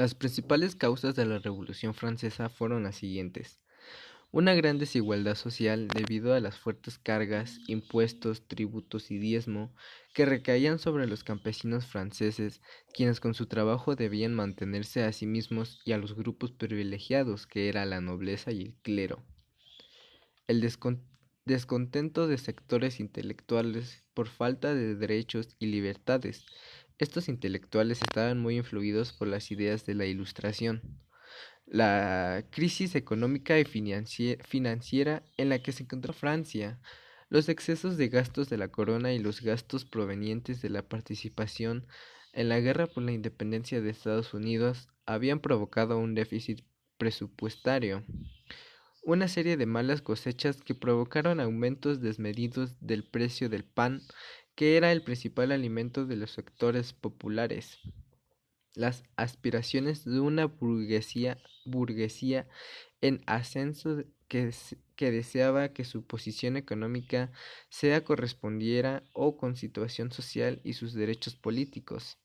Las principales causas de la Revolución Francesa fueron las siguientes. Una gran desigualdad social debido a las fuertes cargas, impuestos, tributos y diezmo que recaían sobre los campesinos franceses, quienes con su trabajo debían mantenerse a sí mismos y a los grupos privilegiados que era la nobleza y el clero. El descontento de sectores intelectuales por falta de derechos y libertades, estos intelectuales estaban muy influidos por las ideas de la Ilustración. La crisis económica y financiera en la que se encontró Francia, los excesos de gastos de la corona y los gastos provenientes de la participación en la guerra por la independencia de Estados Unidos habían provocado un déficit presupuestario, una serie de malas cosechas que provocaron aumentos desmedidos del precio del pan que era el principal alimento de los sectores populares. Las aspiraciones de una burguesía, en ascenso que, que deseaba que su posición económica sea correspondiera o con situación social y sus derechos políticos.